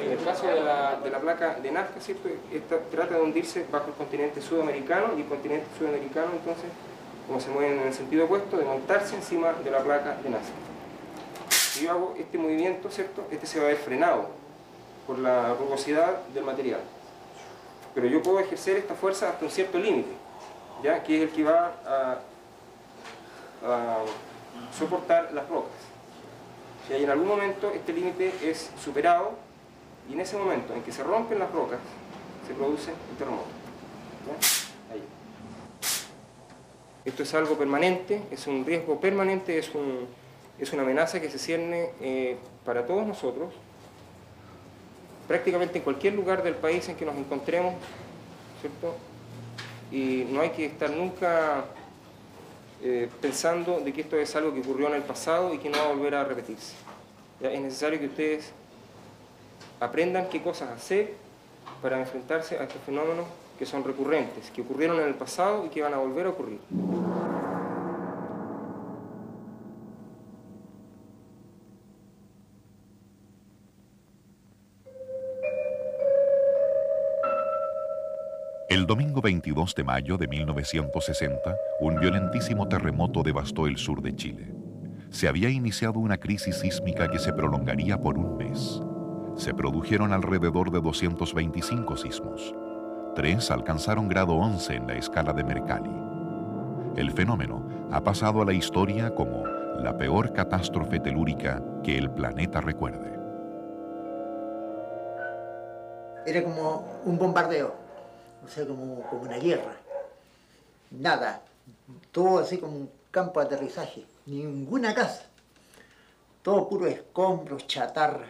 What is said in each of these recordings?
En el caso de la, placa de Nazca, ¿cierto? Esta trata de hundirse bajo el continente sudamericano y el continente sudamericano entonces, como se mueve en el sentido opuesto, de montarse encima de la placa de Nazca. Si yo hago este movimiento, ¿cierto? Este se va a ver frenado por la rugosidad del material. Pero yo puedo ejercer esta fuerza hasta un cierto límite, ¿ya? Que es el que va a, a soportar las rocas. Si hay en algún momento este límite es superado y en ese momento en que se rompen las rocas se produce el terremoto. Esto es algo permanente, es un riesgo permanente, es, un, es una amenaza que se cierne eh, para todos nosotros, prácticamente en cualquier lugar del país en que nos encontremos, ¿cierto? Y no hay que estar nunca eh, pensando de que esto es algo que ocurrió en el pasado y que no va a volver a repetirse. Es necesario que ustedes aprendan qué cosas hacer para enfrentarse a estos fenómenos que son recurrentes, que ocurrieron en el pasado y que van a volver a ocurrir. El domingo 22 de mayo de 1960, un violentísimo terremoto devastó el sur de Chile. Se había iniciado una crisis sísmica que se prolongaría por un mes. Se produjeron alrededor de 225 sismos. Tres alcanzaron grado 11 en la escala de Mercalli. El fenómeno ha pasado a la historia como la peor catástrofe telúrica que el planeta recuerde. Era como un bombardeo o sea, como, como una guerra. Nada, todo así como un campo de aterrizaje, ninguna casa. Todo puro escombros, chatarra,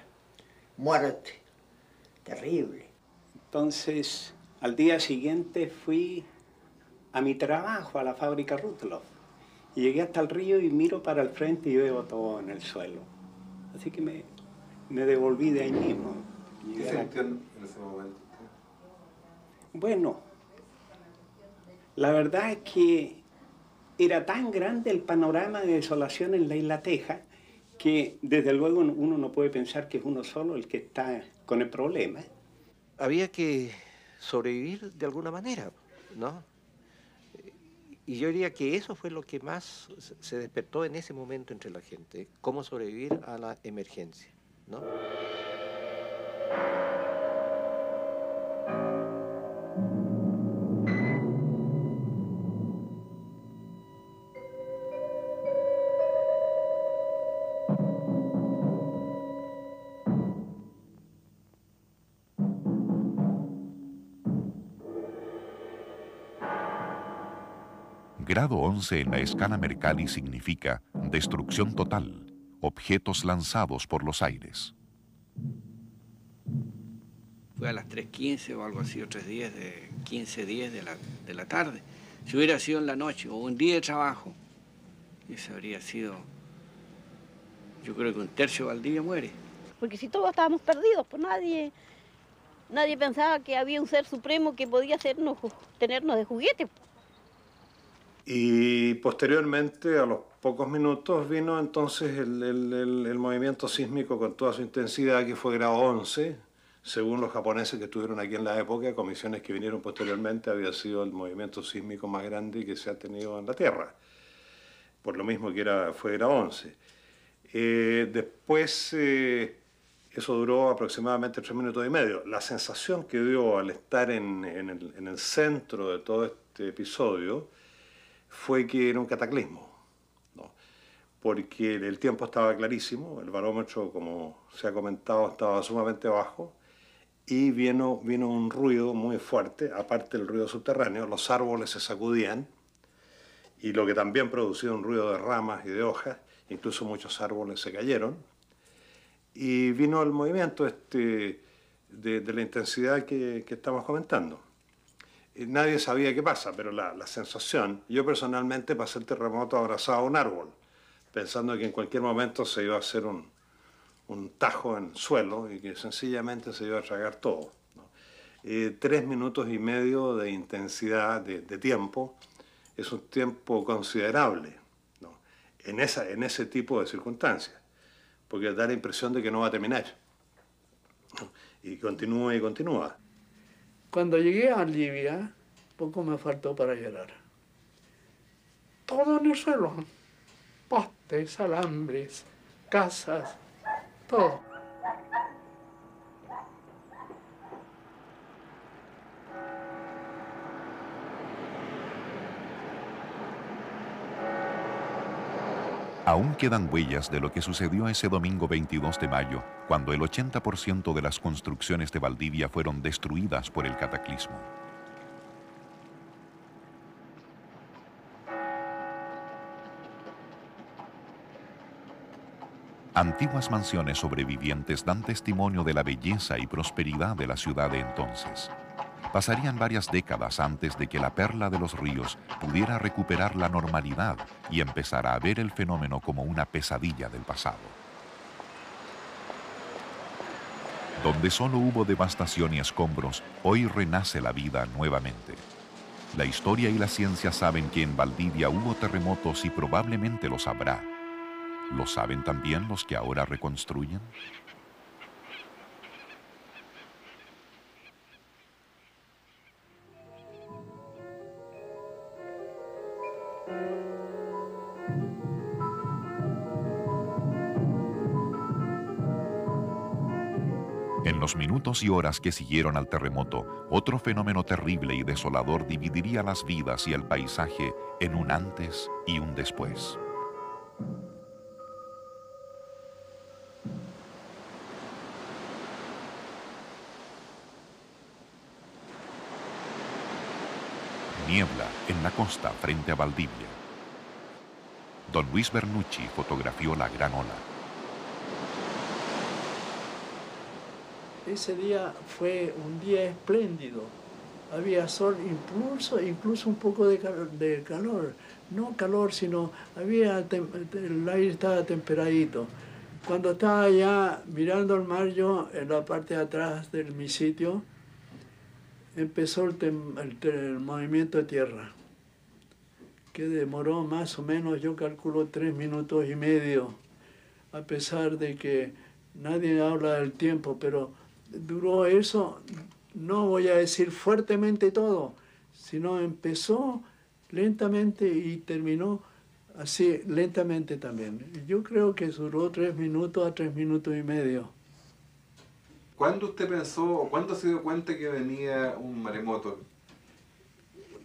muerte. Terrible. Entonces, al día siguiente fui a mi trabajo, a la fábrica Rutloff. Y llegué hasta el río y miro para el frente y veo todo en el suelo. Así que me, me devolví de ahí mismo. ¿Qué sintió en ese momento? Bueno, la verdad es que era tan grande el panorama de desolación en la isla Teja que desde luego uno no puede pensar que es uno solo el que está con el problema. Había que sobrevivir de alguna manera, ¿no? Y yo diría que eso fue lo que más se despertó en ese momento entre la gente, cómo sobrevivir a la emergencia, ¿no? Grado 11 en la escala Mercalli significa destrucción total, objetos lanzados por los aires. Fue a las 3.15 o algo así, o 3.10 de 15.10 de la, de la tarde. Si hubiera sido en la noche o un día de trabajo, eso habría sido, yo creo que un tercio de Valdivia muere. Porque si todos estábamos perdidos, pues nadie, nadie pensaba que había un ser supremo que podía hacernos, tenernos de juguete. Y posteriormente, a los pocos minutos, vino entonces el, el, el, el, movimiento sísmico con toda su intensidad, que fue grado 11, según los japoneses que estuvieron aquí en la época, comisiones que vinieron posteriormente, había sido el movimiento sísmico más grande que se ha tenido en la Tierra, por lo mismo que era, fue grado 11. Eh, después, eh, eso duró aproximadamente tres minutos y medio. La sensación que dio al estar en, en, el, en el centro de todo este episodio, fue que era un cataclismo, ¿no? porque el tiempo estaba clarísimo, el barómetro, como se ha comentado, estaba sumamente bajo, y vino, vino un ruido muy fuerte, aparte del ruido subterráneo, los árboles se sacudían, y lo que también producía un ruido de ramas y de hojas, incluso muchos árboles se cayeron, y vino el movimiento este, de, la intensidad que estamos comentando nadie sabía qué pasa, pero la, la, sensación, yo personalmente pasé el terremoto abrazado a un árbol, pensando que en cualquier momento se iba a hacer un, un tajo en suelo y que sencillamente se iba a tragar todo. ¿no? Eh, tres minutos y medio de intensidad de, de, tiempo es un tiempo considerable ¿no? en, esa, en ese tipo de circunstancias, porque da la impresión de que no va a terminar. Y continúa y continúa. Cuando llegué a Libia, poco me faltó para llorar. Todo en el suelo. Postes, alambres, casas, todo. Aún quedan huellas de lo que sucedió ese domingo 22 de mayo, cuando el 80% de las construcciones de Valdivia fueron destruidas por el cataclismo. Antiguas mansiones sobrevivientes dan testimonio de la belleza y prosperidad de la ciudad de entonces. Pasarían varias décadas antes de que la perla de los ríos pudiera recuperar la normalidad y empezar a ver el fenómeno como una pesadilla del pasado. Donde solo hubo devastación y escombros, hoy renace la vida nuevamente. La historia y la ciencia saben que en Valdivia hubo terremotos y probablemente los habrá. ¿Lo saben también los que ahora reconstruyen? Los minutos y horas que siguieron al terremoto, otro fenómeno terrible y desolador dividiría las vidas y el paisaje en un antes y un después. Niebla en la costa frente a Valdivia. Don Luis Bernucci fotografió la gran ola. Ese día fue un día espléndido. Había sol, incluso, incluso un poco de calor, de calor. No calor, sino había el aire estaba temperadito. Cuando estaba allá mirando el mar, yo en la parte de atrás de mi sitio, empezó el, movimiento de tierra, que demoró más o menos, yo calculo, tres minutos y medio, a pesar de que nadie habla del tiempo, pero duró eso, no voy a decir fuertemente todo, sino empezó lentamente y terminó así lentamente también. Yo creo que duró tres minutos a tres minutos y medio. ¿Cuándo usted pensó o cuándo se dio cuenta que venía un maremoto?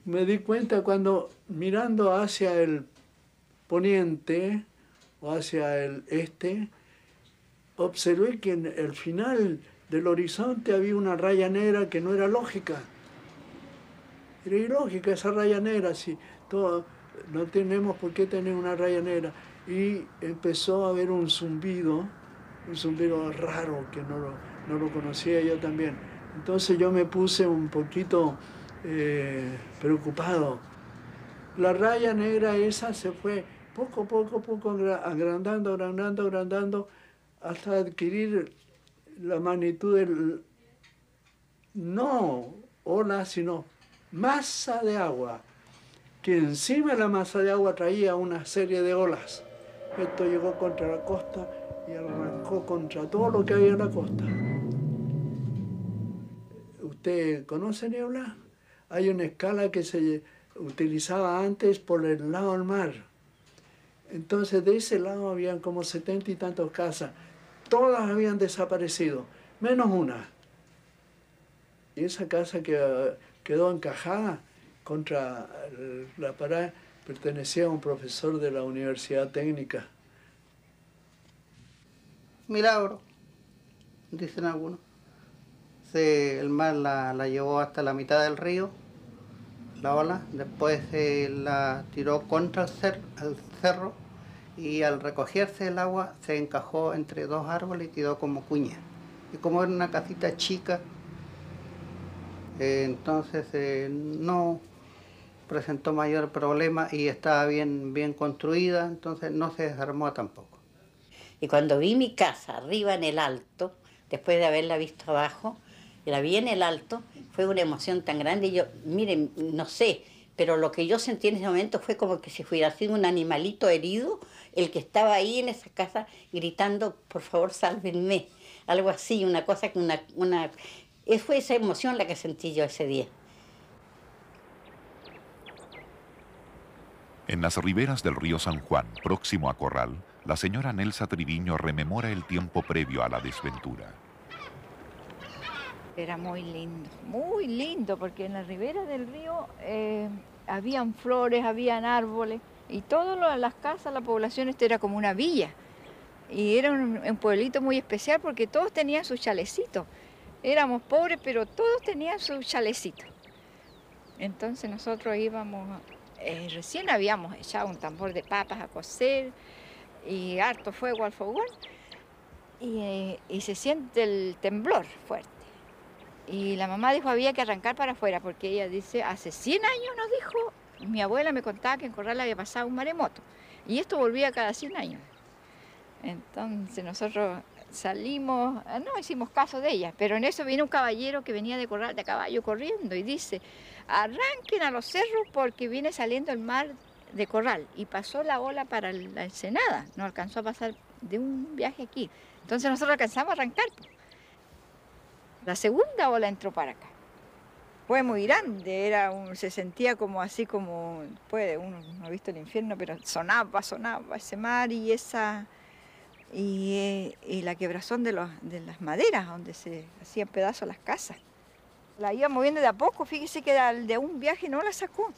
Me di cuenta cuando mirando hacia el poniente o hacia el este, observé que en el final del horizonte había una raya negra que no era lógica. Era ilógica esa raya negra, si no tenemos por qué tener una raya negra. Y empezó a haber un zumbido, un zumbido raro que no lo, no lo conocía yo también. Entonces yo me puse un poquito eh, preocupado. La raya negra esa se fue poco, poco, poco agrandando, agrandando, agrandando, hasta adquirir la magnitud del, no ola, sino masa de agua, que encima de la masa de agua traía una serie de olas. Esto llegó contra la costa y arrancó contra todo lo que había en la costa. ¿Usted conoce Niebla? Hay una escala que se utilizaba antes por el lado del mar. Entonces de ese lado habían como setenta y tantos casas. Todas habían desaparecido, menos una. Y esa casa que quedó encajada contra la pared pertenecía a un profesor de la Universidad Técnica. Milagro, dicen algunos el mar la, llevó hasta la mitad del río, la ola, después se la tiró contra el, cerro y al recogerse el agua se encajó entre dos árboles y quedó como cuña. Y como era una casita chica, eh, entonces eh, no presentó mayor problema y estaba bien, bien construida, entonces no se desarmó tampoco. Y cuando vi mi casa arriba en el alto, después de haberla visto abajo, la vi en el alto, fue una emoción tan grande. Y yo, miren, no sé, pero lo que yo sentí en ese momento fue como que si fuera sido un animalito herido, el que estaba ahí en esa casa gritando, por favor, sálvenme. algo así, una cosa que una, una... Fue esa emoción la que sentí yo ese día. En las riberas del río San Juan, próximo a Corral, la señora Nelsa Triviño rememora el tiempo previo a la desventura. Era muy lindo, muy lindo, porque en la ribera del río eh, habían flores, habían árboles, y todas las casas, la población, esto era como una villa. Y era un, pueblito muy especial porque todos tenían su chalecito. Éramos pobres, pero todos tenían su chalecito. Entonces nosotros íbamos, eh, recién habíamos echado un tambor de papas a cocer y harto fuego al fogón y, eh, y se siente el temblor fuerte. Y la mamá dijo había que arrancar para afuera porque ella dice, hace 100 años nos dijo, mi abuela me contaba que en Corral había pasado un maremoto y esto volvía cada 100 años. Entonces nosotros salimos, ah, no hicimos caso de ella, pero en eso vino un caballero que venía de Corral de caballo corriendo y dice, arranquen a los cerros porque viene saliendo el mar de Corral y pasó la ola para la Ensenada, no alcanzó a pasar de un viaje aquí. Entonces nosotros alcanzamos a arrancar. La segunda ola entró para acá. Fue muy grande, era un, se sentía como así como, puede, uno no ha visto el infierno, pero sonaba, sonaba ese mar y esa y, eh, la quebrazón de, las maderas donde se hacían pedazos las casas. La iba moviendo de a poco, fíjese que de un viaje no la sacó,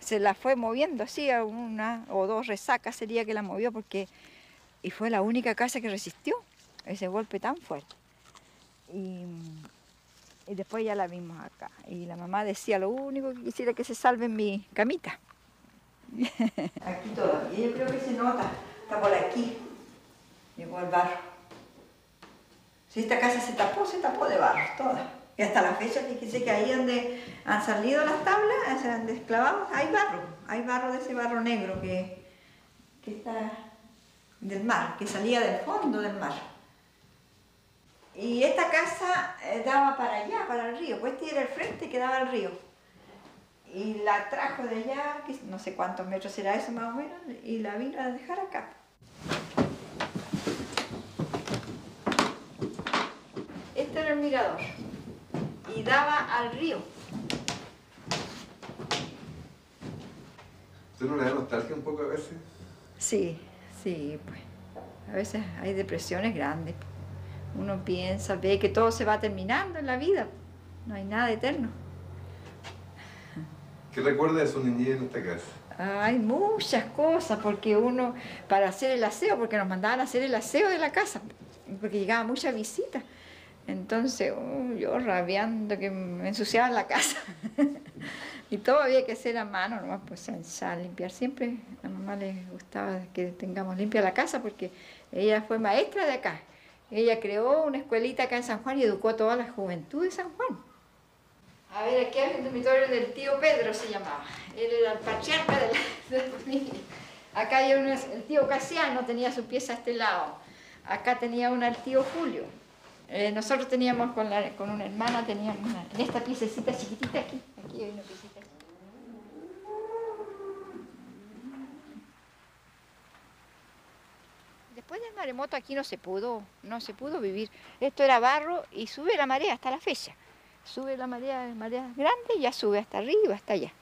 se la fue moviendo así a una o dos resacas sería que la movió porque y fue la única casa que resistió ese golpe tan fuerte. Y después ya la vimos acá. Y la mamá decía, lo único que quisiera que se salve mi camita. Aquí todavía, yo creo que se nota, está por aquí. Llegó el barro. Si esta casa se tapó, se tapó de barro, toda. Y hasta la fecha, fíjese que ahí donde han salido las tablas, se han desclavado, hay barro. Hay barro de ese barro negro que, que está del mar, que salía del fondo del mar. Y esta casa eh, daba para allá, para el río, pues este era el frente que daba al río. Y la trajo de allá, no sé cuántos metros será eso más o menos, y la vino a dejar acá. Este era el mirador y daba al río. ¿Usted no le da nostalgia un poco a veces? Sí, sí, pues. A veces hay depresiones grandes. Uno piensa, ve que todo se va terminando en la vida. No hay nada eterno. ¿Qué recuerda de su niñez en esta casa? Hay muchas cosas, porque uno, para hacer el aseo, porque nos mandaban a hacer el aseo de la casa, porque llegaba mucha visita. Entonces, uh, yo rabiando que me ensuciaban la casa. y todo había que hacer a mano, nomás pues a limpiar. Siempre a mamá le gustaba que tengamos limpia la casa porque ella fue maestra de acá. Ella creó una escuelita acá en San Juan y educó a toda la juventud de San Juan. A ver, aquí hay un dormitorio del tío Pedro, se llamaba. Él era el patriarca de la. Acá hay uno, el tío Casiano tenía su pieza a este lado. Acá tenía una el tío Julio. Eh, nosotros teníamos con, la, con una hermana, teníamos una, en esta piececita chiquitita aquí. Aquí hay una piecita. Después del maremoto aquí no se pudo, no se pudo vivir. Esto era barro y sube la marea hasta la fecha. Sube la marea, marea grande y ya sube hasta arriba, hasta allá.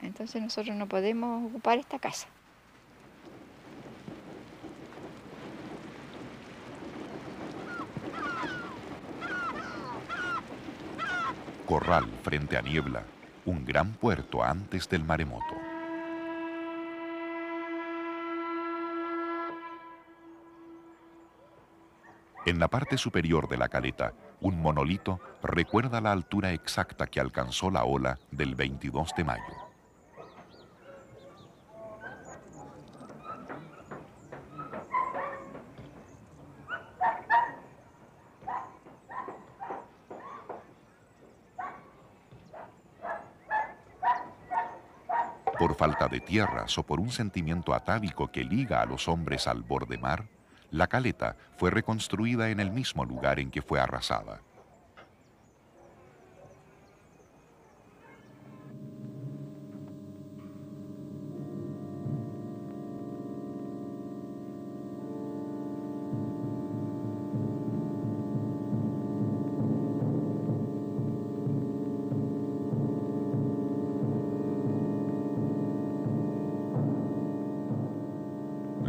Entonces nosotros no podemos ocupar esta casa. Corral frente a Niebla, un gran puerto antes del maremoto. En la parte superior de la caleta, un monolito recuerda la altura exacta que alcanzó la ola del 22 de mayo. Por falta de tierras o por un sentimiento atávico que liga a los hombres al borde mar, la caleta fue reconstruida en el mismo lugar en que fue arrasada.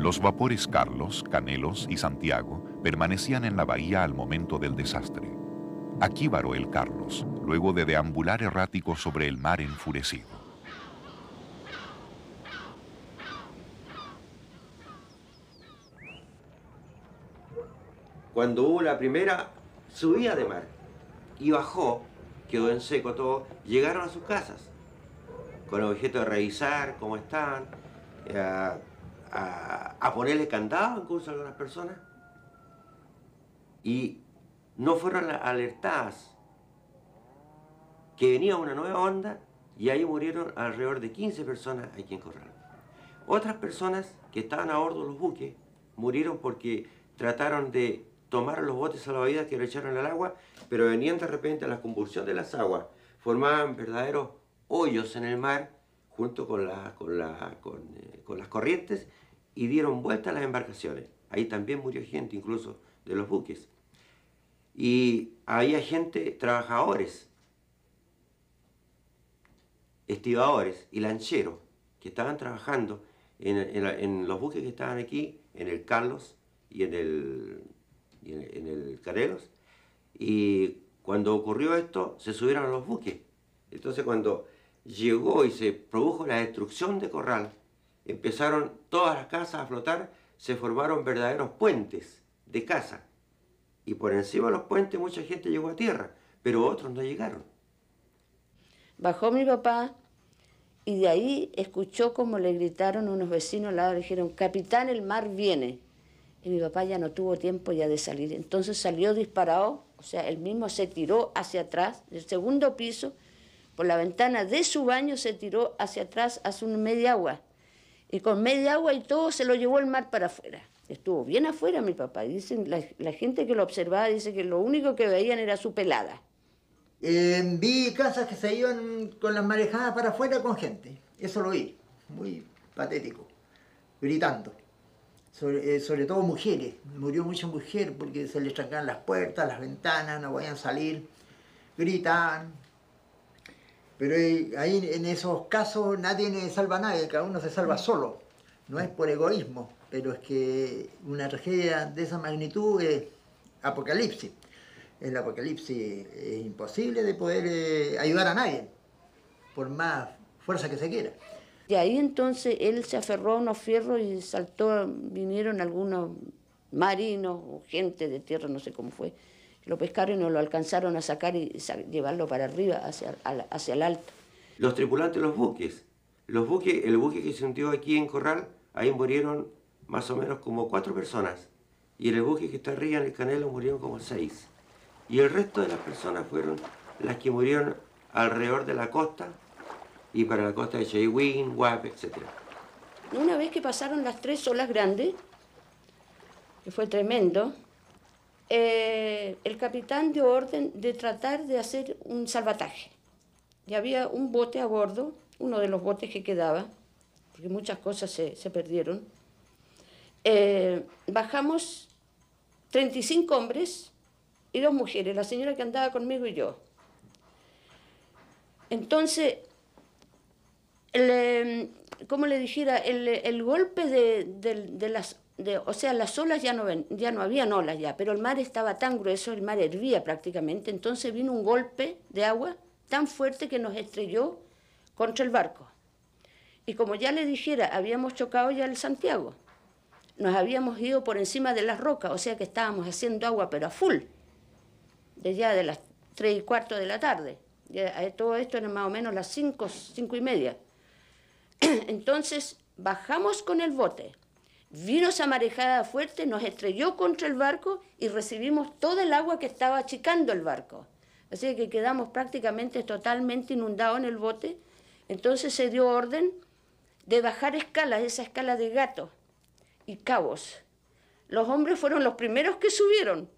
Los vapores Carlos, Canelos y Santiago permanecían en la bahía al momento del desastre. Aquí varó el Carlos, luego de deambular errático sobre el mar enfurecido. Cuando hubo la primera subida de mar y bajó, quedó en seco todo, llegaron a sus casas con el objeto de revisar cómo estaban, eh, a, ponerle candado incluso a algunas personas. Y no fueron alertadas que venía una nueva onda y ahí murieron alrededor de 15 personas aquí en Corral. Otras personas que estaban a bordo de los buques murieron porque trataron de tomar los botes salvavidas que echaron al agua, pero venían de repente a la convulsión de las aguas, formaban verdaderos hoyos en el mar junto con, con, eh, con, las corrientes y dieron vuelta a las embarcaciones. Ahí también murió gente, incluso de los buques. Y había gente, trabajadores, estibadores y lancheros que estaban trabajando en, en, los buques que estaban aquí, en el Carlos y en el, y en, el Carelos. Y cuando ocurrió esto, se subieron a los buques. Entonces cuando llegó y se produjo la destrucción de Corral, empezaron todas las casas a flotar, se formaron verdaderos puentes de casa. Y por encima de los puentes mucha gente llegó a tierra, pero otros no llegaron. Bajó mi papá y de ahí escuchó como le gritaron unos vecinos al lado, le dijeron, capitán, el mar viene. Y mi papá ya no tuvo tiempo ya de salir. Entonces salió disparado, o sea, él mismo se tiró hacia atrás, del segundo piso, por la ventana de su baño se tiró hacia atrás, hacia un media agua. Y con media agua y todo se lo llevó el mar para afuera. Estuvo bien afuera mi papá. Dicen, la, gente que lo observaba dice que lo único que veían era su pelada. Eh, vi casas que se iban con las marejadas para afuera con gente. Eso lo vi. Muy patético. Gritando. Sobre, eh, todo mujeres. Murió mucha mujer porque se les trancaban las puertas, las ventanas, no podían salir. Gritaban, pero ahí en esos casos nadie salva a nadie, cada uno se salva solo. No es por egoísmo, pero es que una tragedia de esa magnitud es apocalipsis. El apocalipsis es imposible de poder eh, ayudar a nadie, por más fuerza que se quiera. Y ahí entonces él se aferró a unos fierros y saltó, vinieron algunos marinos o gente de tierra, no sé cómo fue, lo pescaron y no lo alcanzaron a sacar y llevarlo para arriba, hacia, hacia el alto. Los tripulantes de los buques. Los buques, el buque que se hundió aquí en Corral, ahí murieron más o menos como cuatro personas. Y el buque que está arriba en el Canelo murieron como seis. Y el resto de las personas fueron las que murieron alrededor de la costa y para la costa de Cheyhuín, Guap, etc. Una vez que pasaron las tres olas grandes, que fue tremendo, eh, el capitán dio orden de tratar de hacer un salvataje. Y había un bote a bordo, uno de los botes que quedaba, porque muchas cosas se, perdieron. Eh, bajamos 35 hombres y dos mujeres, la señora que andaba conmigo y yo. Entonces, el, como le dijera, el, golpe de, de las o sea, las olas ya no, ya no habían olas ya, pero el mar estaba tan grueso, el mar hervía prácticamente, entonces vino un golpe de agua tan fuerte que nos estrelló contra el barco. Y como ya le dijera, habíamos chocado ya el Santiago, nos habíamos ido por encima de las rocas, o sea que estábamos haciendo agua, pero a full, de ya de las tres y cuarto de la tarde. Eh, todo esto era más o menos las cinco, cinco y media. Entonces bajamos con el bote, Vino esa marejada fuerte, nos estrelló contra el barco y recibimos todo el agua que estaba achicando el barco. Así que quedamos prácticamente totalmente inundados en el bote. Entonces se dio orden de bajar escalas, esa escala de gato y cabos. Los hombres fueron los primeros que subieron.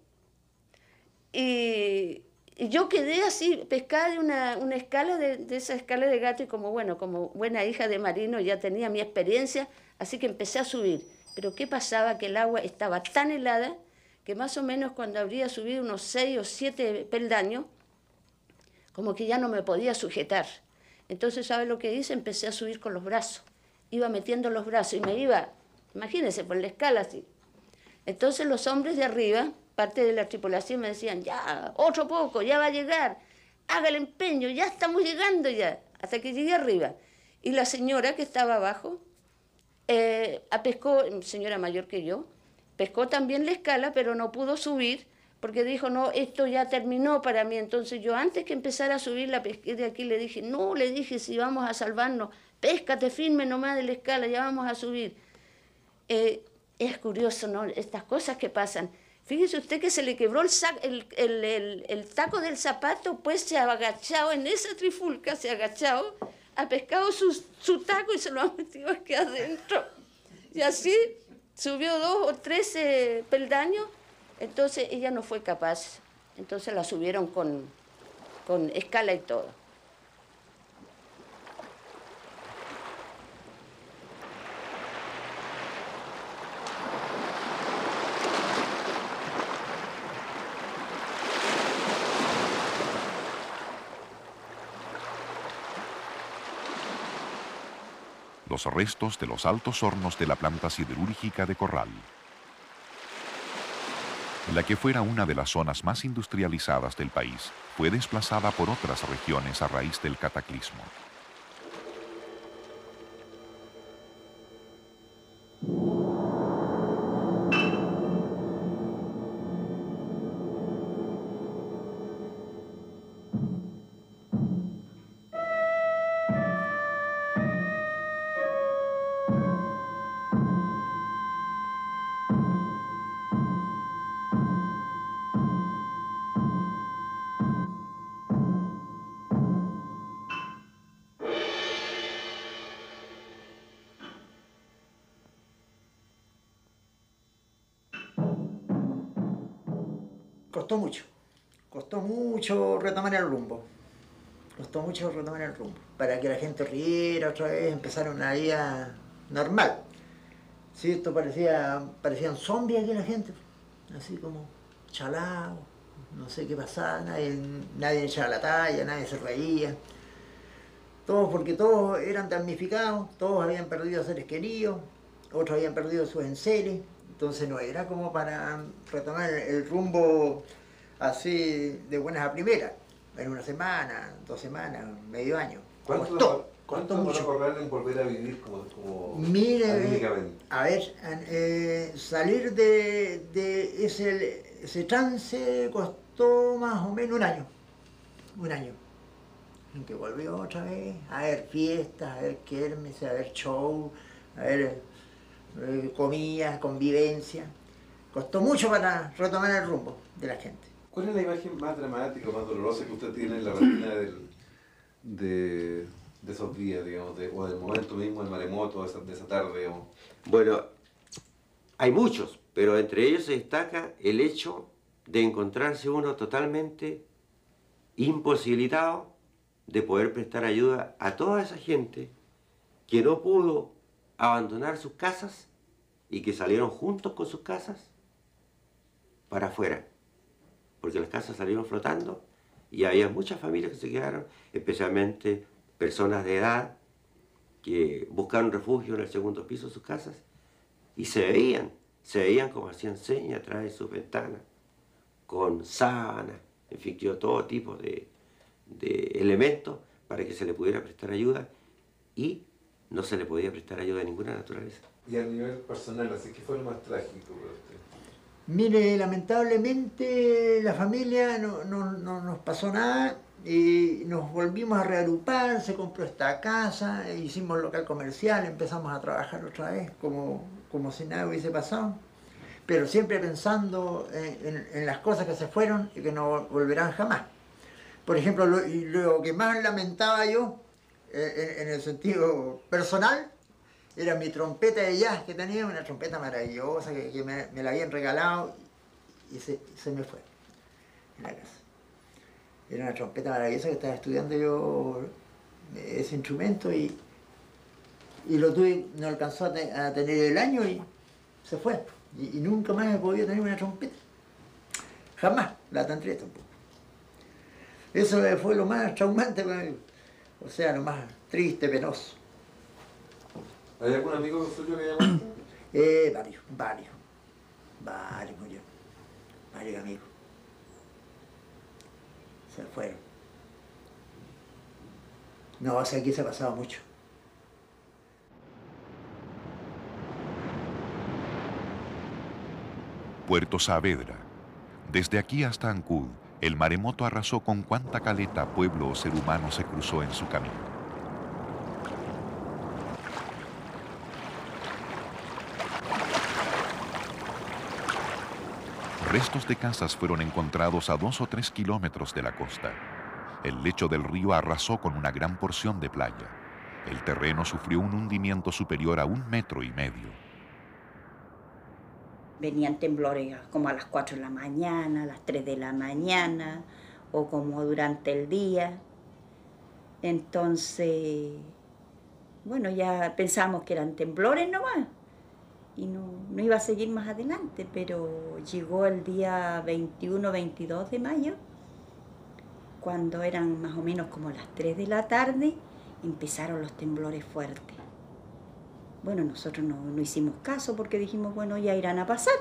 Y, yo quedé así, pescada de una, escala, de, de, esa escala de gato, y como bueno, como buena hija de marino ya tenía mi experiencia, así que empecé a subir. Pero ¿qué pasaba? Que el agua estaba tan helada que más o menos cuando habría subido unos seis o siete peldaños, como que ya no me podía sujetar. Entonces, ¿sabe lo que hice? Empecé a subir con los brazos. Iba metiendo los brazos y me iba Imagínense, por la escala así. Entonces los hombres de arriba, parte de la tripulación, me decían, ya, otro poco, ya va a llegar, haga el empeño, ya estamos llegando ya, hasta que llegué arriba. Y la señora que estaba abajo, eh, pescó, señora mayor que yo, pescó también la escala, pero no pudo subir porque dijo, no, esto ya terminó para mí. Entonces yo antes que empezar a subir la pesqué de aquí le dije, no, le dije, si vamos a salvarnos, péscate firme nomás de la escala, ya vamos a subir. Eh, es curioso, ¿no? Estas cosas que pasan. Fíjese usted que se le quebró el, el, el, el, taco del zapato, pues se ha agachado en esa trifulca, se ha agachado, ha pescado su, su taco y se lo ha metido aquí adentro. Y así subió dos o tres eh, peldaños entonces ella no fue capaz, entonces la subieron con, con escala y todo. Los restos de los altos hornos de la planta siderúrgica de Corral la que fuera una de las zonas más industrializadas del país, fue desplazada por otras regiones a raíz del cataclismo. Costó mucho. Costó mucho retomar el rumbo. Costó mucho retomar el rumbo. Para que la gente riera otra vez, empezar una vida normal. Sí, esto parecía, parecían zombies aquí la gente. Así como chalado, no sé qué pasaba, nadie, nadie echaba la talla, nadie se reía. Todos porque todos eran damnificados, todos habían perdido seres queridos, otros habían perdido sus enseres entonces no era como para retomar el rumbo así de buenas a primeras, en una semana, dos semanas, medio año. ¿Cuánto, costó, ¿cuánto mucho. en volver a vivir como, como Mire, a ver, eh, salir de, de ese, ese trance costó más o menos un año, un año que volvió otra vez a ver fiestas, a ver kermes, a ver show, a ver eh, comida, convivencia. Costó mucho para retomar el rumbo de la gente. ¿Cuál es la imagen más dramática, más dolorosa que usted tiene en la retina de, esos días, digamos, o del momento mismo del maremoto, de esa, de esa tarde? Bueno, hay muchos, pero entre ellos se destaca el hecho de encontrarse uno totalmente imposibilitado de poder prestar ayuda a toda esa gente que no pudo abandonar sus casas y que salieron juntos con sus casas para afuera, porque las casas salieron flotando y había muchas familias que se quedaron, especialmente personas de edad que buscaron refugio en el segundo piso de sus casas y se veían, se veían como hacían señas atrás de sus ventanas, con sábanas, en fin, todo tipo de, de elementos para que se le pudiera prestar ayuda y no se le podía prestar ayuda de ninguna naturaleza. Y a nivel personal, así que fue lo más trágico para usted. Mire, lamentablemente la familia no, nos pasó nada y nos volvimos a reagrupar, se compró esta casa, hicimos local comercial, empezamos a trabajar otra vez como, como si nada hubiese pasado, pero siempre pensando en, las cosas que se fueron y que no volverán jamás. Por ejemplo, lo, lo que más lamentaba yo en, el sentido personal, era mi trompeta de jazz que tenía, una trompeta maravillosa que, me, la habían regalado y se, me fue en la casa. Era una trompeta maravillosa que estaba estudiando yo ese instrumento y, y lo tuve, no alcanzó a, tener el año y se fue. Y, nunca más he podido tener una trompeta. Jamás la tendré tampoco. Eso fue lo más traumante para mí. O sea, lo más triste, penoso. ¿Hay algún amigo suyo que haya muerto? Eh, varios, varios. Varios murieron. Varios amigos. Se fueron. No, o sea, aquí se ha pasado mucho. Puerto Saavedra. Desde aquí hasta Ancud, el maremoto arrasó con cuánta caleta, pueblo o ser humano se cruzó en su camino. Restos de casas fueron encontrados a dos o tres kilómetros de la costa. El lecho del río arrasó con una gran porción de playa. El terreno sufrió un hundimiento superior a un metro y medio. Venían temblores como a las 4 de la mañana, a las 3 de la mañana, o como durante el día. Entonces, bueno, ya pensamos que eran temblores nomás y no, no iba a seguir más adelante, pero llegó el día 21-22 de mayo, cuando eran más o menos como las 3 de la tarde, empezaron los temblores fuertes. Bueno, nosotros no, no hicimos caso porque dijimos, bueno, ya irán a pasar.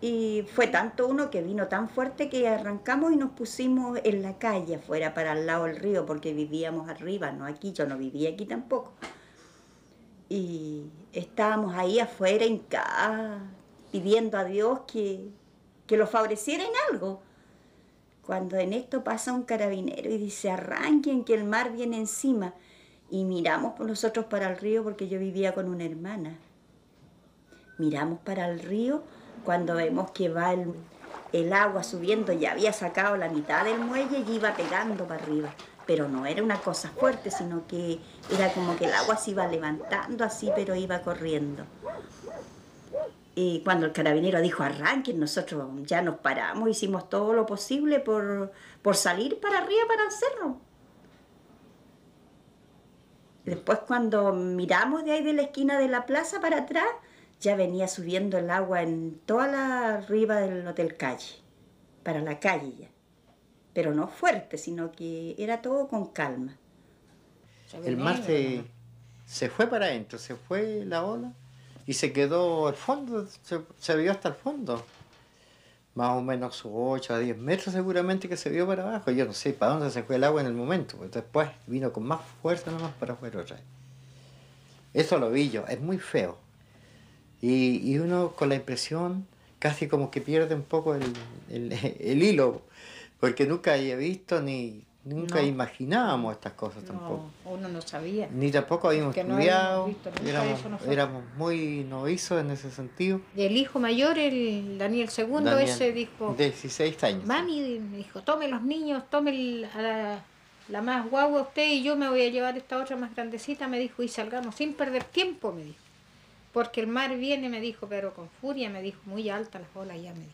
Y fue tanto uno que vino tan fuerte que arrancamos y nos pusimos en la calle afuera para al lado del río porque vivíamos arriba, no aquí, yo no vivía aquí tampoco. Y estábamos ahí afuera en casa pidiendo a Dios que, que lo favoreciera en algo. Cuando en esto pasa un carabinero y dice, arranquen que el mar viene encima. Y miramos nosotros para el río porque yo vivía con una hermana. Miramos para el río cuando vemos que va el, el agua subiendo, ya había sacado la mitad del muelle y iba pegando para arriba. Pero no era una cosa fuerte, sino que era como que el agua se iba levantando así, pero iba corriendo. Y cuando el carabinero dijo arranquen, nosotros ya nos paramos, hicimos todo lo posible por, por salir para arriba, para el cerro. Después cuando miramos de ahí de la esquina de la plaza para atrás, ya venía subiendo el agua en toda la arriba del hotel calle, para la calle ya. Pero no fuerte, sino que era todo con calma. El mar se, se fue para adentro, se fue la ola y se quedó al fondo, se, se vio hasta el fondo. Más o menos 8 a 10 metros seguramente que se vio para abajo. Yo no sé para dónde se fue el agua en el momento. pues después vino con más fuerza nomás para afuera otra vez. Eso lo vi yo, es muy feo. Y, y uno con la impresión casi como que pierde un poco el, el, el hilo, porque nunca había visto ni nunca No. imaginábamos estas cosas No, tampoco. uno no sabía. Ni tampoco habíamos no estudiado, éramos, muy novizos en ese sentido. Y el hijo mayor, el Daniel II, Daniel, ese dijo, 16 años. mami, dijo, tome los niños, tome la, la más guagua usted y yo me voy a llevar esta otra más grandecita, me dijo, y salgamos sin perder tiempo, me dijo. Porque el mar viene, me dijo, pero con furia, me dijo, muy alta las olas ya, me dijo.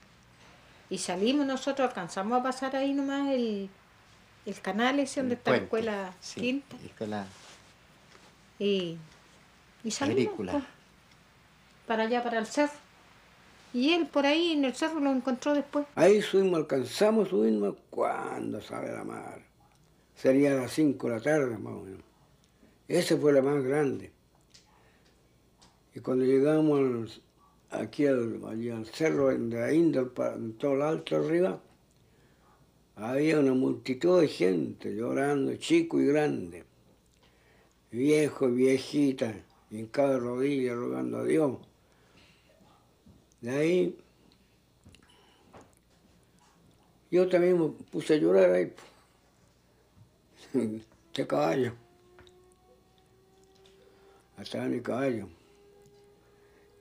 Y salimos nosotros, alcanzamos a pasar ahí nomás el, el canal ese donde está la escuela sí, quinta. escuela Y, y salimos agrícola. pues, para allá, para el cerro. Y él por ahí en el cerro lo encontró después. Ahí subimos, alcanzamos a subirnos cuando sale la mar. Sería a las 5 de la tarde más o menos. Ese fue la más grande. Y cuando llegamos al- aquí al, allí al cerro de la Indol, en todo el alto arriba, había una multitud de gente llorando, chico y grande, viejo y viejita, en cada rodilla rogando a Dios. De ahí yo también me puse a llorar ahí. Este caballo. Hasta mi caballo.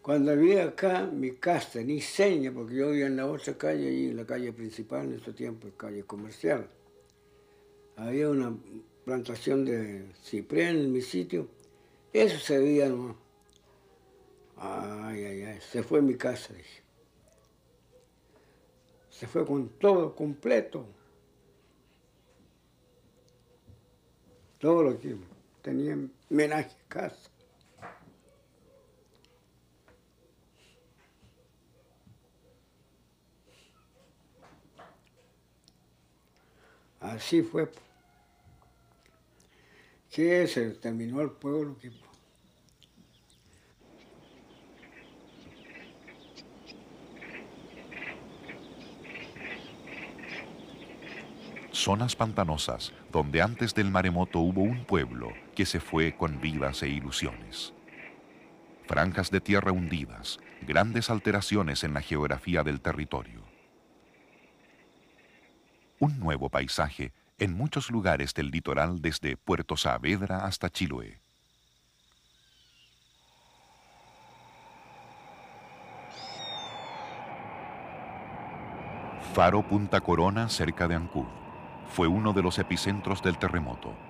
Cuando vi acá mi casa, ni seña, porque yo vivía en la otra calle, allí en la calle principal, en ese tiempo, calle comercial. Había una plantación de ciprés en mi sitio. Eso se veía nomás. Ay, ay, ay, se fue mi casa, dije. Se fue con todo completo. Todo lo que tenía en menaje casa. Así fue. Que se terminó el pueblo. Que... Zonas pantanosas donde antes del maremoto hubo un pueblo que se fue con vidas e ilusiones. Franjas de tierra hundidas, grandes alteraciones en la geografía del territorio. Un nuevo paisaje en muchos lugares del litoral desde Puerto Saavedra hasta Chiloé. Faro Punta Corona, cerca de Ancud, fue uno de los epicentros del terremoto.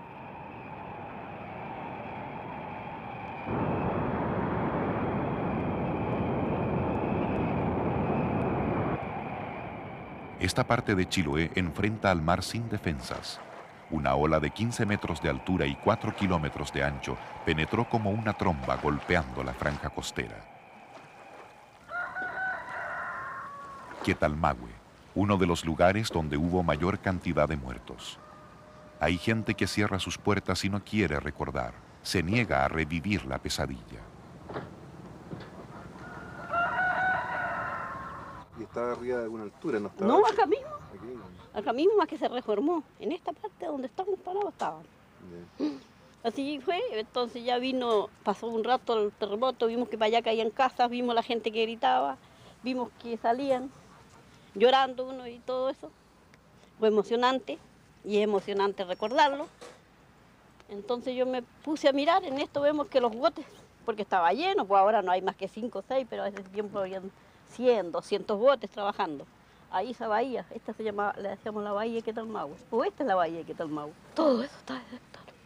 Esta parte de Chiloé enfrenta al mar sin defensas. Una ola de 15 metros de altura y 4 kilómetros de ancho penetró como una tromba golpeando la franja costera. Quetalmahue, uno de los lugares donde hubo mayor cantidad de muertos. Hay gente que cierra sus puertas y no quiere recordar, se niega a revivir la pesadilla. Estaba arriba de alguna altura? ¿No, no acá mismo. Acá mismo más que se reformó. En esta parte donde estamos parados estaban. Así fue, entonces ya vino, pasó un rato el terremoto, vimos que para allá caían casas, vimos la gente que gritaba, vimos que salían llorando uno y todo eso. Fue emocionante y es emocionante recordarlo. Entonces yo me puse a mirar, en esto vemos que los botes, porque estaba lleno, pues ahora no hay más que 5 o 6, pero a ese tiempo habían 100, 200 botes trabajando. Ahí esa bahía, esta se llamaba, le decíamos la bahía de Quetalmau, o esta es la bahía de Quetalmau. Todo eso está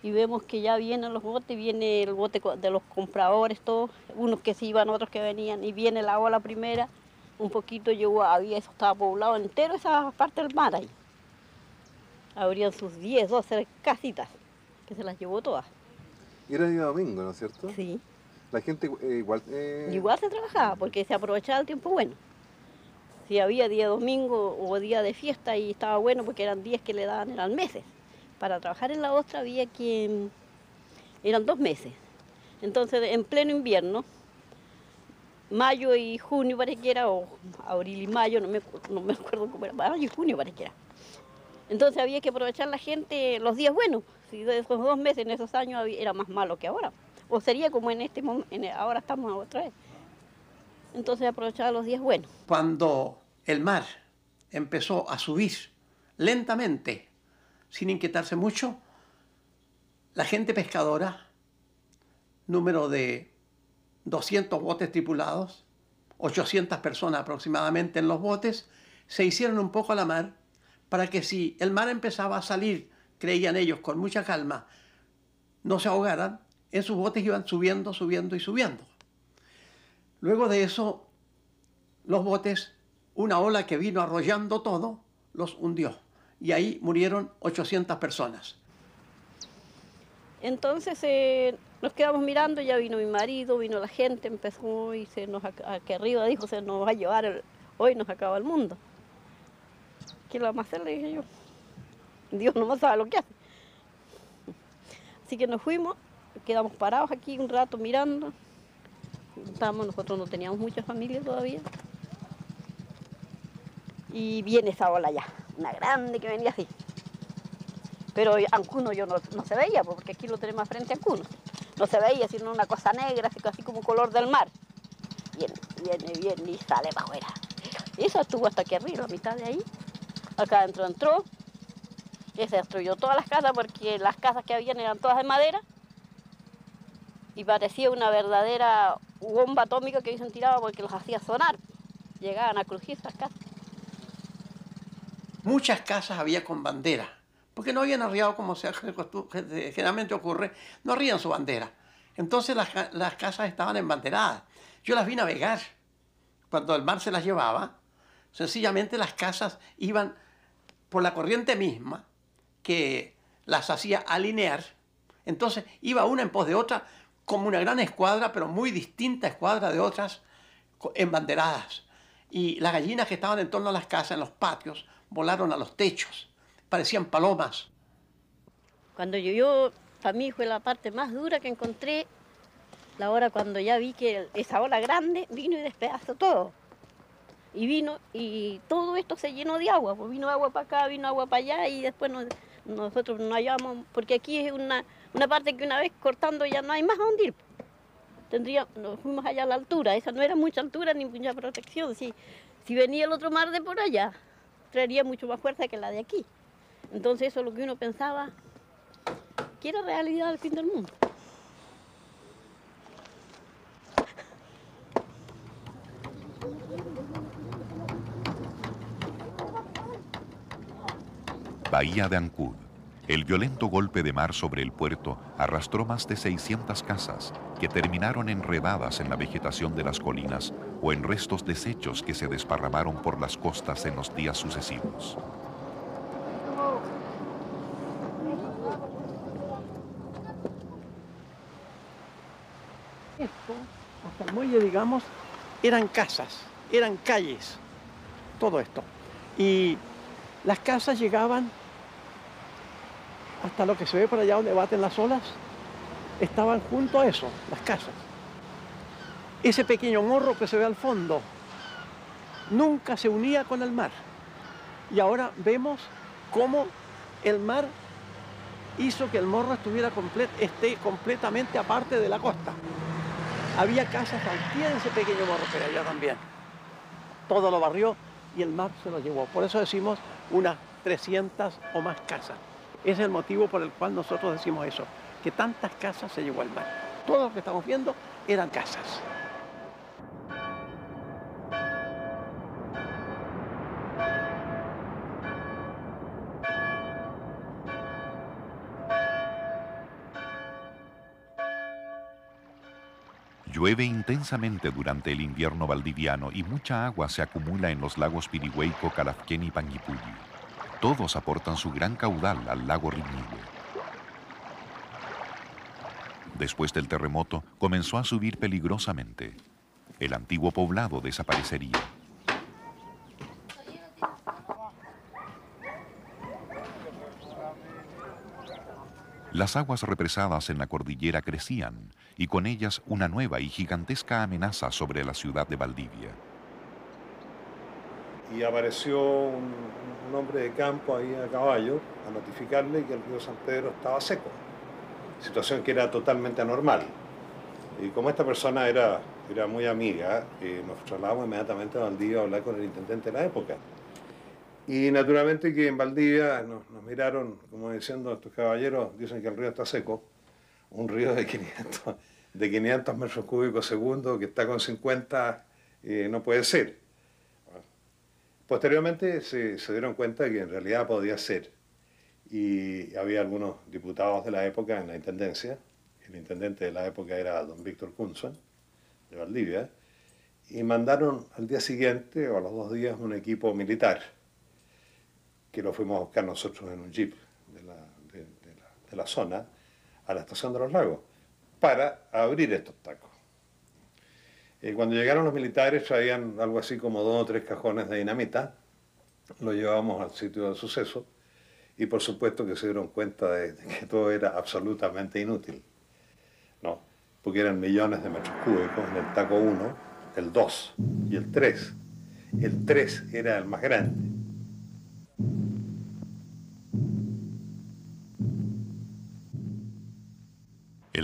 y vemos que ya vienen los botes, viene el bote de los compradores, todos, unos que se iban, otros que venían, y viene la ola primera, un poquito llegó, había, eso estaba poblado entero, esa parte del mar ahí. Habrían sus 10, 12 casitas, que se las llevó todas. Y era día domingo, ¿no es cierto? Sí. La gente eh, igual... Eh... Igual se trabajaba, porque se aprovechaba el tiempo bueno. Si había día domingo o día de fiesta y estaba bueno, porque eran días que le daban, eran meses. Para trabajar en la ostra había que... eran dos meses. Entonces, en pleno invierno, mayo y junio parece que era, o abril y mayo, no me, no me acuerdo cómo era, mayo y junio parece que era. Entonces había que aprovechar la gente los días buenos, si esos dos meses en esos años era más malo que ahora, o sería como en este momento, ahora estamos otra vez. Entonces aprovechar los días buenos. Cuando el mar empezó a subir lentamente, sin inquietarse mucho, la gente pescadora, número de 200 botes tripulados, 800 personas aproximadamente en los botes, se hicieron un poco a la mar para que si el mar empezaba a salir, creían ellos, con mucha calma, no se ahogaran, en sus botes iban subiendo, subiendo y subiendo. Luego de eso, los botes, una ola que vino arrollando todo, los hundió. Y ahí murieron 800 personas. Entonces eh, nos quedamos mirando, ya vino mi marido, vino la gente, empezó y se nos, aquí arriba dijo, se nos va a llevar, hoy nos acaba el mundo. ¿Qué lo vamos a hacer? Le dije yo. Dios no sabe lo que hace. Así que nos fuimos, quedamos parados aquí un rato mirando. Estábamos, nosotros no teníamos mucha familia todavía. Y viene esa ola ya, una grande que venía así. Pero Ancuno yo no, se veía, porque aquí lo tenemos frente a Ancuno. No se veía, sino una cosa negra, así, como color del mar. Viene, viene, viene y sale para afuera. Y eso estuvo hasta aquí arriba, a mitad de ahí. Acá adentro entró. Se destruyó todas las casas porque las casas que habían eran todas de madera. Y parecía una verdadera bomba atómica que se tiraba porque los hacía sonar. Llegaban a crujir esas casas. Muchas casas había con bandera porque no habían arriado como se, generalmente ocurre, no arrían su bandera. Entonces las, casas estaban embanderadas. Yo las vi navegar. Cuando el mar se las llevaba, sencillamente las casas iban por la corriente misma que las hacía alinear. Entonces iba una en pos de otra como una gran escuadra, pero muy distinta escuadra de otras embanderadas. Y las gallinas que estaban en torno a las casas, en los patios, volaron a los techos parecían palomas. Cuando llovió, para mí fue la parte más dura que encontré, la hora cuando ya vi que esa ola grande vino y despedazó todo. y vino y todo esto se llenó de agua, pues vino agua para acá, vino agua para allá y después nosotros no hallamos, porque aquí es una, una parte que una vez cortando ya no hay más a hundir. Tendría, nos fuimos allá a la altura, esa no era mucha altura ni mucha protección. Si, si venía el otro mar de por allá, traería mucho más fuerza que la de aquí. Entonces eso es lo que uno pensaba, que era realidad al fin del mundo. Bahía de Ancud. El violento golpe de mar sobre el puerto arrastró más de 600 casas que terminaron enredadas en la vegetación de las colinas o en restos desechos que se desparramaron por las costas en los días sucesivos. Esto, hasta el muelle, digamos, eran casas, eran calles, todo esto. Y las casas llegaban hasta lo que se ve por allá donde baten las olas, estaban junto a eso, las casas. Ese pequeño morro que se ve al fondo nunca se unía con el mar. Y ahora vemos cómo el mar hizo que el morro estuviera esté completamente aparte de la costa. Había casas al pie de ese pequeño morro, pero allá también. Todo lo barrió y el mar se lo llevó. Por eso decimos unas 300 o más casas. Es el motivo por el cual nosotros decimos eso, que tantas casas se llevó al mar. Todo lo que estamos viendo eran casas. Llueve intensamente durante el invierno valdiviano y mucha agua se acumula en los lagos Pirihueico, Calafquén y Panguipulli. Todos aportan su gran caudal al lago Riñihue. Después del terremoto, comenzó a subir peligrosamente. El antiguo poblado desaparecería. Las aguas represadas en la cordillera crecían y con ellas una nueva y gigantesca amenaza sobre la ciudad de Valdivia y apareció un, hombre de campo ahí a caballo a notificarle que el río San Pedro estaba seco, situación que era totalmente anormal. Y como esta persona era, era muy amiga, eh, nos trasladamos inmediatamente a Valdivia a hablar con el intendente de la época. Y naturalmente que en Valdivia nos, miraron como diciendo, estos caballeros dicen que el río está seco, un río de 500, de 500 metros cúbicos segundo que está con 50, eh, no puede ser. Posteriormente se, dieron cuenta que en realidad podía ser. Y había algunos diputados de la época en la intendencia. El intendente de la época era don Víctor Kunzman, de Valdivia. Y mandaron al día siguiente o a los dos días un equipo militar, que lo fuimos a buscar nosotros en un jeep de la, de la zona, a la estación de los lagos, para abrir estos tacos. Eh, cuando llegaron los militares traían algo así como dos o tres cajones de dinamita, lo llevábamos al sitio del suceso y por supuesto que se dieron cuenta de, que todo era absolutamente inútil, ¿no? porque eran millones de metros cúbicos en el taco 1, el 2 y el 3. El 3 era el más grande.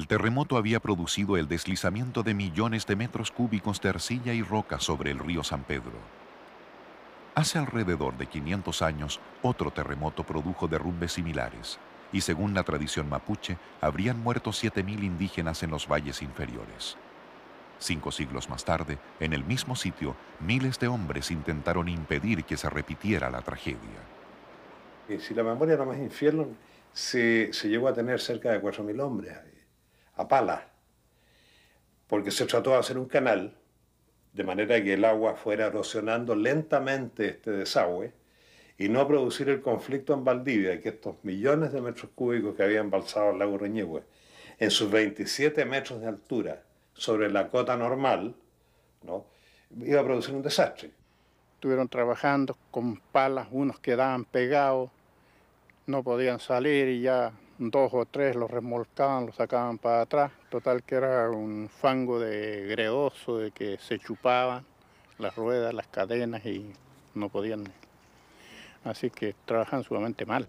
Terremoto había producido el deslizamiento de millones de metros cúbicos de arcilla y roca sobre el río San Pedro. Hace alrededor de 500 años, otro terremoto produjo derrumbes similares, y según la tradición mapuche, habrían muerto 7.000 indígenas en los valles inferiores. Cinco siglos más tarde, en el mismo sitio, miles de hombres intentaron impedir que se repitiera la tragedia. Si la memoria no más infierno, se, se llegó a tener cerca de 4.000 hombres a pala, porque se trató de hacer un canal de manera que el agua fuera erosionando lentamente este desagüe y no producir el conflicto en Valdivia, que estos millones de metros cúbicos que habían embalsado el lago Reñehue, en sus 27 metros de altura sobre la cota normal, ¿no? iba a producir un desastre. Estuvieron trabajando con palas, unos quedaban pegados, no podían salir y ya dos o tres los remolcaban, los sacaban para atrás. Total que era un fango de greoso, de que se chupaban las ruedas, las cadenas y no podían. Así que trabajan sumamente mal.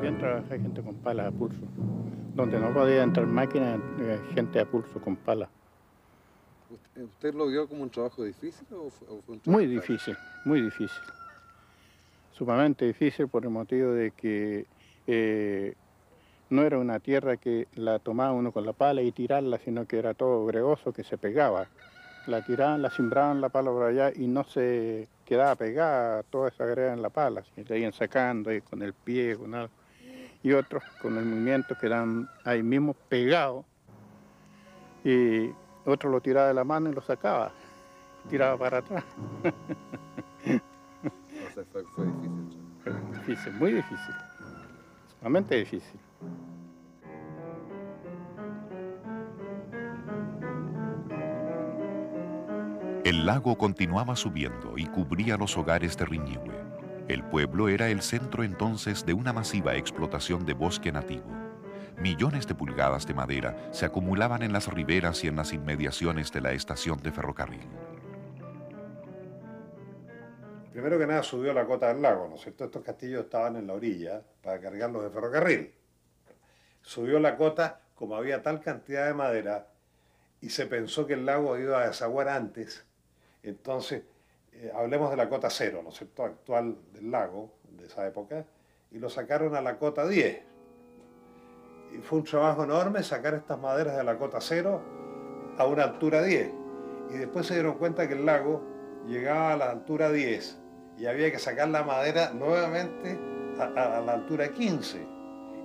También trabajé gente con palas a pulso. Donde no podía entrar máquinas, eh, gente a pulso con palas. ¿Usted, lo vio como un trabajo difícil o fue, un trabajo Muy difícil, muy difícil. Sumamente difícil por el motivo de que eh, no era una tierra que la tomaba uno con la pala y tirarla, sino que era todo gregoso que se pegaba. La tiraban, la simbraban la pala por allá y no se quedaba pegada toda esa greda en la pala, sino que iban sacando ahí con el pie, con algo. Y otros con el movimiento quedaban ahí mismo pegados. Y otro lo tiraba de la mano y lo sacaba, tiraba para atrás. O sea, fue, fue difícil. Difícil, muy difícil. Sumamente difícil. El lago continuaba subiendo y cubría los hogares de Riñihue. El pueblo era el centro entonces de una masiva explotación de bosque nativo. Millones de pulgadas de madera se acumulaban en las riberas y en las inmediaciones de la estación de ferrocarril. Primero que nada subió la cota del lago, ¿no es cierto? Estos castillos estaban en la orilla para cargarlos de ferrocarril. Subió la cota, como había tal cantidad de madera, y se pensó que el lago iba a desaguar antes. Entonces, eh, hablemos de la cota cero, ¿no es? Actual del lago, de esa época, y lo sacaron a la cota 10. Y fue un trabajo enorme sacar estas maderas de la cota cero a una altura 10. Y después se dieron cuenta que el lago llegaba a la altura 10 y había que sacar la madera nuevamente a la altura 15.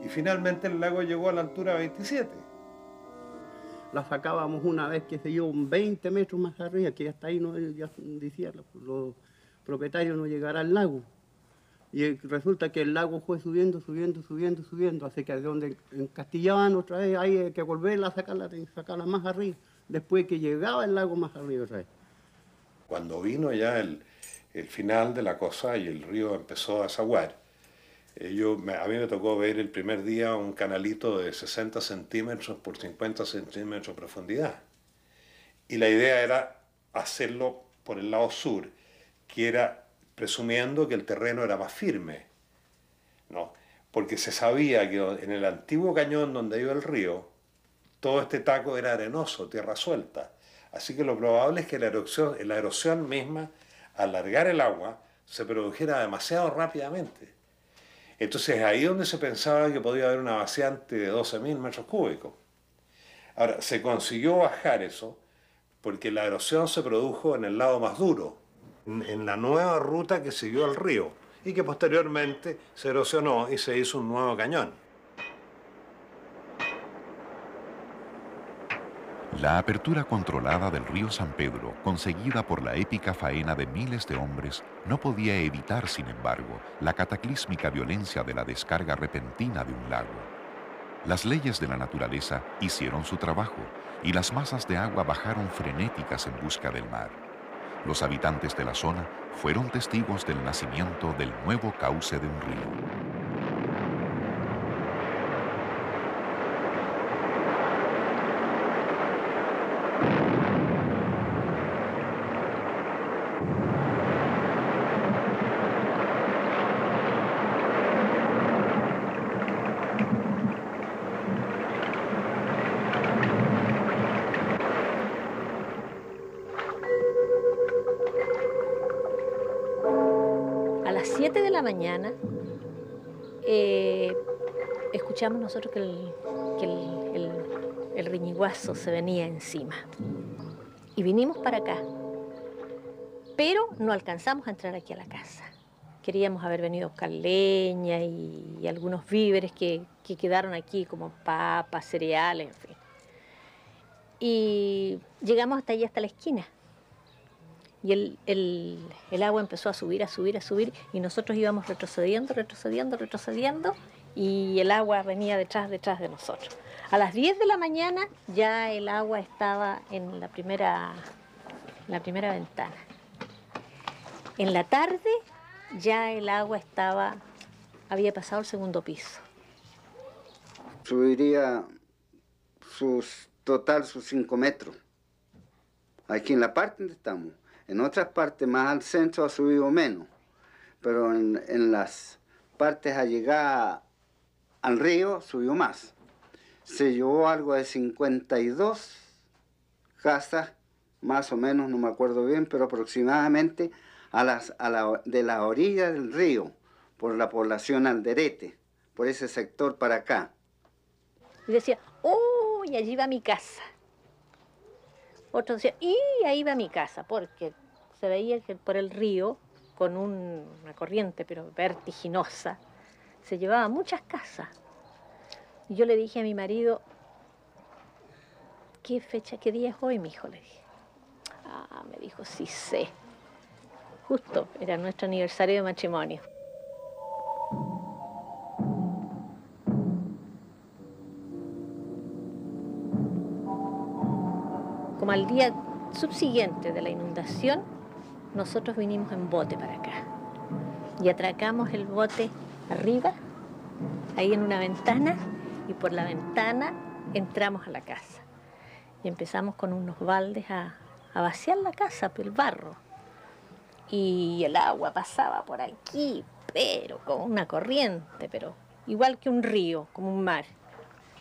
Y finalmente el lago llegó a la altura 27. La sacábamos una vez que se un 20 metros más arriba, que hasta ahí no ya decía los, los propietarios no llegará al lago. Y resulta que el lago fue subiendo, subiendo, subiendo, subiendo, así que de donde encastillaban otra vez, hay que volverla a sacarla, sacarla más arriba, después que llegaba el lago más arriba otra vez. Cuando vino ya el, el final de la cosa y el río empezó a desaguar, eh, yo, me- a mí me tocó ver el primer día un canalito de 60 centímetros por 50 centímetros de profundidad. Y la idea era hacerlo por el lado sur, que era presumiendo que el terreno era más firme. ¿no? Porque se sabía que en el antiguo cañón donde iba el río, todo este taco era arenoso, tierra suelta. Así que lo probable es que la erosión, la erosión misma, al largar el agua, se produjera demasiado rápidamente. Entonces ahí donde se pensaba que podía haber una vaciante de 12.000 metros cúbicos. Ahora, se consiguió bajar eso porque la erosión se produjo en el lado más duro, en, la nueva ruta que siguió el río y que posteriormente se erosionó y se hizo un nuevo cañón. La apertura controlada del río San Pedro, conseguida por la épica faena de miles de hombres, no podía evitar, sin embargo, la cataclísmica violencia de la descarga repentina de un lago. Las leyes de la naturaleza hicieron su trabajo y las masas de agua bajaron frenéticas en busca del mar. Los habitantes de la zona fueron testigos del nacimiento del nuevo cauce de un río. Nosotros que, el, riñiguazo se venía encima. Y vinimos para acá. pero no alcanzamos a entrar aquí a la casa. Queríamos haber venido a buscar leña y, algunos víveres que, que quedaron aquí, como papas, cereales, en fin. Y llegamos hasta allí, hasta la esquina. Y el agua empezó a subir, a subir, a subir, y nosotros íbamos retrocediendo, retrocediendo, retrocediendo, y el agua venía detrás, detrás de nosotros. A las 10 de la mañana ya el agua estaba en la primera, la primera ventana. En la tarde ya el agua estaba, había pasado el segundo piso. subiría sus total sus 5 metros. Aquí en la parte donde estamos. En otras partes más al centro ha subido menos. Pero en, en las partes allegadas al río subió más. Se llevó algo de 52 casas, más o menos, no me acuerdo bien, pero aproximadamente a las, de la orilla del río, por la población Alderete, por ese sector para acá. Y decía, uy, allí va mi casa. Otro decía, y ahí va mi casa, porque se veía que por el río, con un- una corriente pero vertiginosa, se llevaba muchas casas. Yo le dije a mi marido, ¿qué fecha, qué día es hoy, mi hijo? Le dije. Ah, me dijo, sí sé. Justo, era nuestro aniversario de matrimonio. Como al día subsiguiente de la inundación, nosotros vinimos en bote para acá y atracamos el bote arriba, ahí en una ventana, y por la ventana entramos a la casa. Y empezamos con unos baldes a, a vaciar la casa, por el barro. Y el agua pasaba por aquí, pero como una corriente, pero igual que un río, como un mar.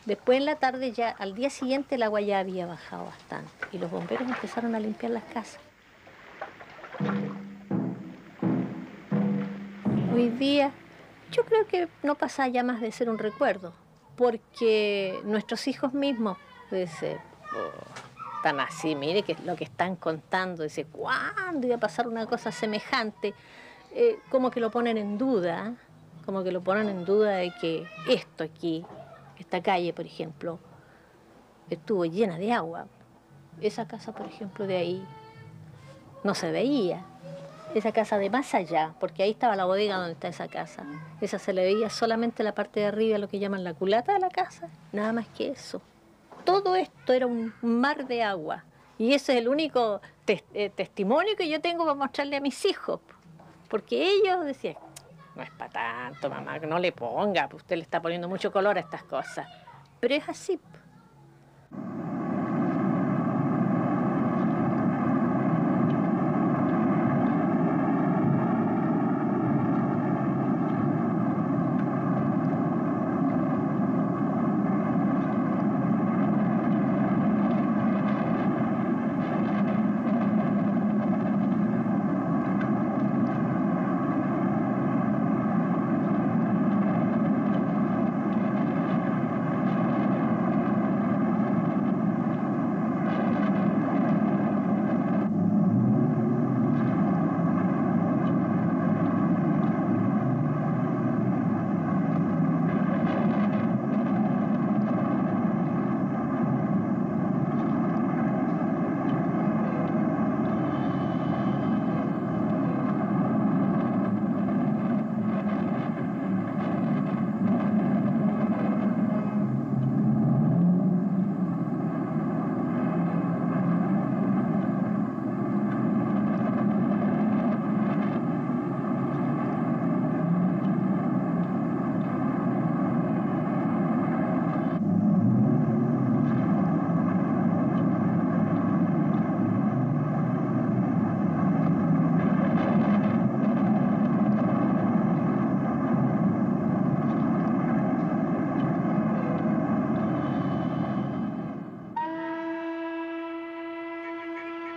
Después en la tarde ya, al día siguiente el agua ya había bajado bastante y los bomberos empezaron a limpiar las casas. Hoy día yo creo que no pasa ya más de ser un recuerdo, porque nuestros hijos mismos dicen, "Oh, están así, mire que lo que están contando, dice, ¿cuándo iba a pasar una cosa semejante? Eh, como que lo ponen en duda, como que lo ponen en duda de que esto aquí, esta calle, por ejemplo, estuvo llena de agua. Esa casa, por ejemplo, de ahí no se veía. Esa casa de más allá, porque ahí estaba la bodega donde está esa casa. Esa se le veía solamente la parte de arriba, lo que llaman la culata de la casa, nada más que eso. Todo esto era un mar de agua. Y ese es el único eh, testimonio que yo tengo para mostrarle a mis hijos. Porque ellos decían, no es para tanto, mamá, que no le ponga, pues usted le está poniendo mucho color a estas cosas. Pero es así.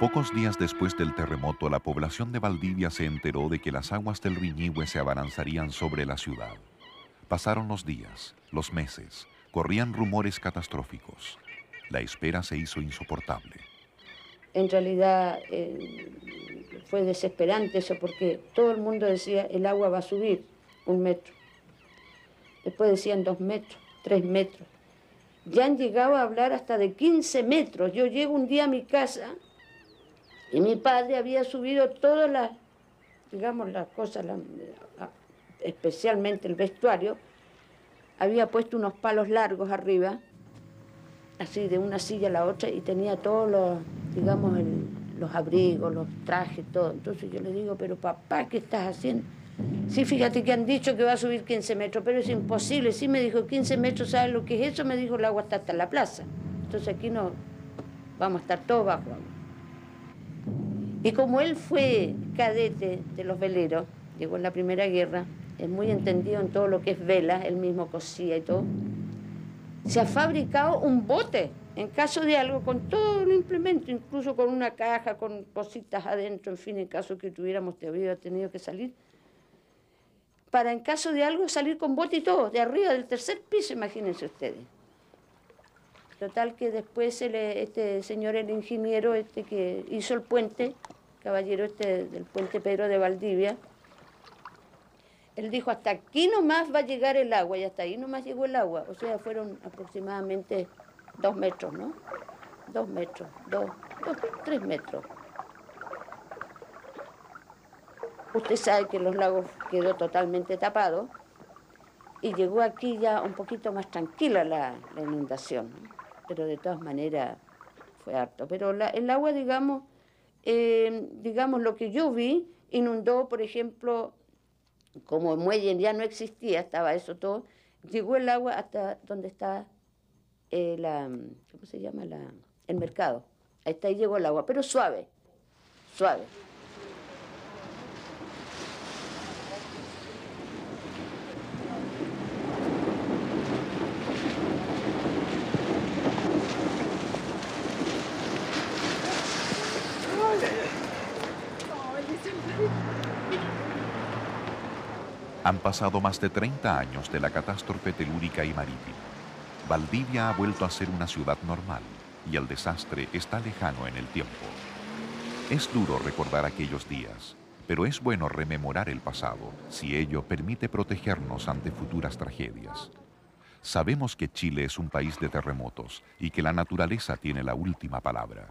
Pocos días después del terremoto, la población de Valdivia se enteró de que las aguas del Riñihue se abalanzarían sobre la ciudad. Pasaron los días, los meses, corrían rumores catastróficos. La espera se hizo insoportable. en realidad eh, fue desesperante eso porque todo el mundo decía el agua va a subir un metro. Después decían dos metros, tres metros. Ya han llegado a hablar hasta de 15 metros. Yo llego un día a mi casa y mi padre había subido todas las, digamos, las cosas, especialmente el vestuario, había puesto unos palos largos arriba, así de una silla a la otra, y tenía todos los, digamos, los abrigos, los trajes, todo. Entonces yo le digo, pero papá, ¿qué estás haciendo? Sí, fíjate que han dicho que va a subir 15 metros, pero es imposible. Sí, me dijo 15 metros, ¿sabes lo que es eso? Me dijo, el agua está hasta la plaza. Entonces aquí no, vamos a estar todos bajo Y como él fue cadete de los veleros, llegó en la Primera Guerra, es muy entendido en todo lo que es vela, él mismo cosía y todo, se ha fabricado un bote en caso de algo, con todo el implemento, incluso con una caja, con cositas adentro, en fin, en caso que tuviéramos tenido que salir, para en caso de algo salir con bote y todo, de arriba del tercer piso, imagínense ustedes. Total que después este señor, el ingeniero este que hizo el puente, caballero este del puente Pedro de Valdivia, él dijo, hasta aquí nomás va a llegar el agua, y hasta ahí nomás llegó el agua. O sea, fueron aproximadamente dos metros, ¿no? Dos metros, dos, dos tres metros. Usted sabe que los lagos quedó totalmente tapado y llegó aquí ya un poquito más tranquila la, inundación, pero de todas maneras fue harto. Pero el agua, digamos, eh, digamos, lo que yo vi, inundó, por ejemplo, como el muelle ya no existía, estaba eso todo, llegó el agua hasta donde está eh, la, ¿cómo se llama? La, el mercado. Hasta ahí llegó el agua, pero suave, suave. Han pasado más de 30 años de la catástrofe telúrica y marítima. Valdivia ha vuelto a ser una ciudad normal y el desastre está lejano en el tiempo. Es duro recordar aquellos días, pero es bueno rememorar el pasado si ello permite protegernos ante futuras tragedias. Sabemos que Chile es un país de terremotos y que la naturaleza tiene la última palabra.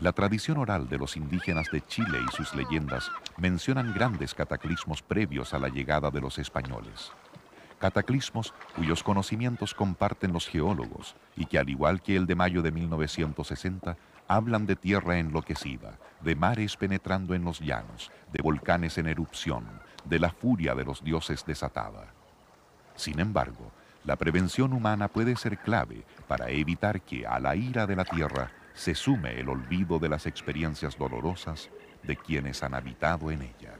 La tradición oral de los indígenas de Chile y sus leyendas mencionan grandes cataclismos previos a la llegada de los españoles. Cataclismos cuyos conocimientos comparten los geólogos y que al igual que el de mayo de 1960 hablan de tierra enloquecida, de mares penetrando en los llanos, de volcanes en erupción, de la furia de los dioses desatada. Sin embargo, la prevención humana puede ser clave para evitar que a la ira de la tierra se sume el olvido de las experiencias dolorosas de quienes han habitado en ella.